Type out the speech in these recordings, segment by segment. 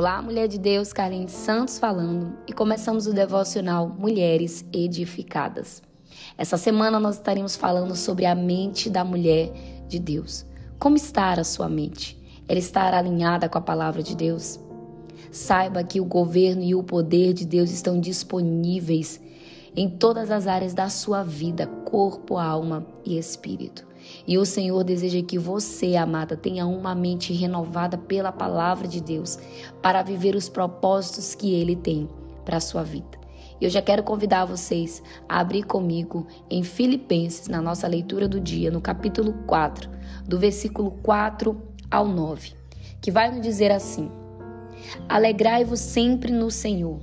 Olá, mulher de Deus, Karen Santos falando e começamos o devocional Mulheres Edificadas. Essa semana nós estaremos falando sobre a mente da mulher de Deus. Como está a sua mente? Ela está alinhada com a palavra de Deus? Saiba que o governo e o poder de Deus estão disponíveis em todas as áreas da sua vida, corpo, alma e espírito. E o Senhor deseja que você, amada, tenha uma mente renovada pela palavra de Deus para viver os propósitos que Ele tem para a sua vida. Eu já quero convidar vocês a abrir comigo em Filipenses, na nossa leitura do dia, no capítulo 4, do versículo 4 ao 9, que vai nos dizer assim: Alegrai-vos sempre no Senhor.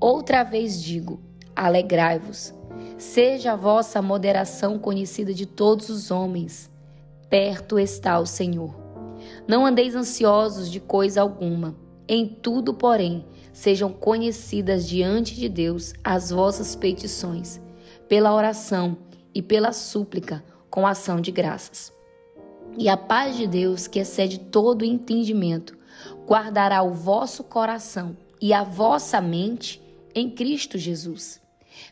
Outra vez digo: alegrai-vos. Seja a vossa moderação conhecida de todos os homens. Perto está o Senhor. Não andeis ansiosos de coisa alguma. Em tudo, porém, sejam conhecidas diante de Deus as vossas petições, pela oração e pela súplica, com ação de graças. E a paz de Deus, que excede todo entendimento, guardará o vosso coração e a vossa mente em Cristo Jesus.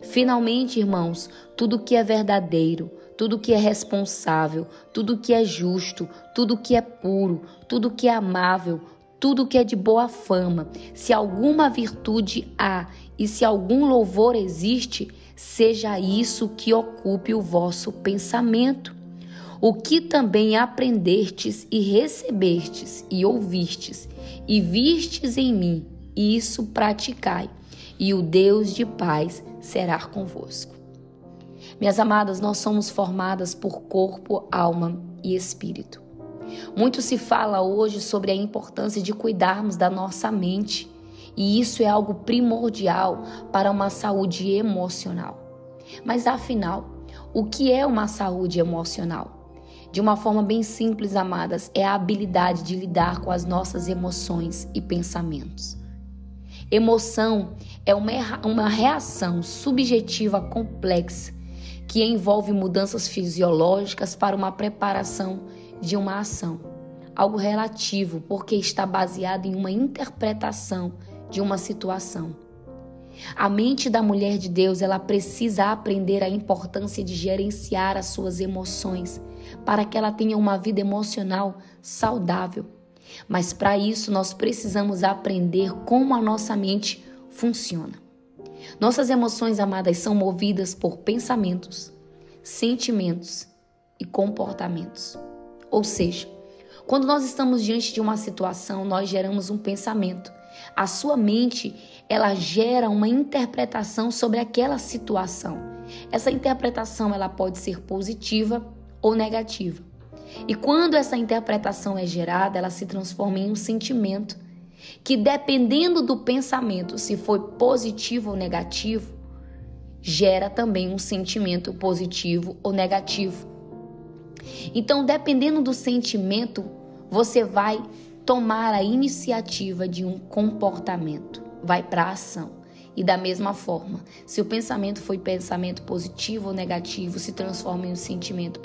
Finalmente, irmãos, tudo que é verdadeiro, tudo que é responsável, tudo que é justo, tudo que é puro, tudo que é amável, tudo que é de boa fama, se alguma virtude há e se algum louvor existe, seja isso que ocupe o vosso pensamento. O que também aprendestes e recebestes e ouvistes e vistes em mim, isso praticai, e o Deus de paz será convosco. Minhas amadas, nós somos formadas por corpo, alma e espírito. Muito se fala hoje sobre a importância de cuidarmos da nossa mente, e isso é algo primordial para uma saúde emocional. Mas afinal, o que é uma saúde emocional? De uma forma bem simples, amadas, é a habilidade de lidar com as nossas emoções e pensamentos. Emoção é uma reação subjetiva complexa que envolve mudanças fisiológicas para uma preparação de uma ação. Algo relativo, porque está baseado em uma interpretação de uma situação. A mente da mulher de Deus, ela precisa aprender a importância de gerenciar as suas emoções para que ela tenha uma vida emocional saudável mas para isso nós precisamos aprender como a nossa mente funciona. Nossas emoções amadas são movidas por pensamentos, sentimentos e comportamentos. Ou seja, quando nós estamos diante de uma situação, nós geramos um pensamento. A sua mente, ela gera uma interpretação sobre aquela situação. Essa interpretação ela pode ser positiva ou negativa. E quando essa interpretação é gerada, ela se transforma em um sentimento que, dependendo do pensamento, se foi positivo ou negativo, gera também um sentimento positivo ou negativo. Então, dependendo do sentimento, você vai tomar a iniciativa de um comportamento, vai para a ação. E da mesma forma, se o pensamento foi pensamento positivo ou negativo, se transforma em um sentimento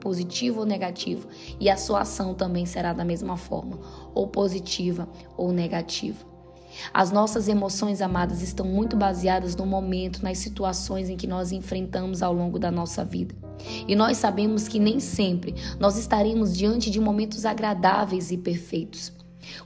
positivo ou negativo, e a sua ação também será da mesma forma, ou positiva ou negativa. As nossas emoções amadas estão muito baseadas no momento, nas situações em que nós enfrentamos ao longo da nossa vida. E nós sabemos que nem sempre nós estaremos diante de momentos agradáveis e perfeitos.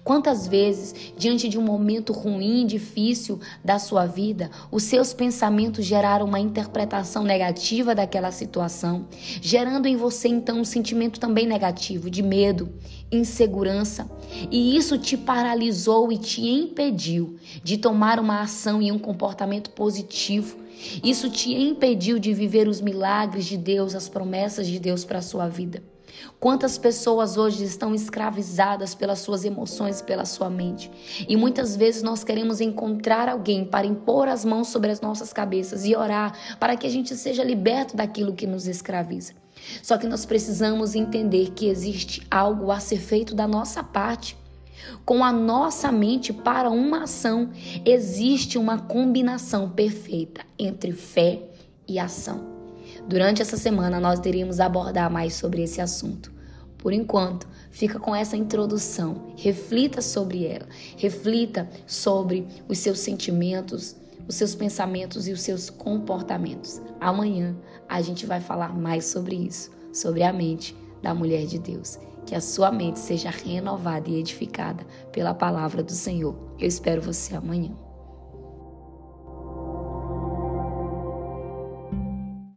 Quantas vezes, diante de um momento ruim, difícil da sua vida, os seus pensamentos geraram uma interpretação negativa daquela situação, gerando em você então um sentimento também negativo de medo, insegurança, e isso te paralisou e te impediu de tomar uma ação e um comportamento positivo. Isso te impediu de viver os milagres de Deus, as promessas de Deus para a sua vida. Quantas pessoas hoje estão escravizadas pelas suas emoções, pela sua mente? E muitas vezes nós queremos encontrar alguém para impor as mãos sobre as nossas cabeças e orar para que a gente seja liberto daquilo que nos escraviza. Só que nós precisamos entender que existe algo a ser feito da nossa parte. Com a nossa mente para uma ação, existe uma combinação perfeita entre fé e ação. Durante essa semana, nós iremos abordar mais sobre esse assunto. Por enquanto, fica com essa introdução. Reflita sobre ela. Reflita sobre os seus sentimentos, os seus pensamentos e os seus comportamentos. Amanhã a gente vai falar mais sobre isso, sobre a mente da mulher de Deus. Que a sua mente seja renovada e edificada pela palavra do Senhor. Eu espero você amanhã.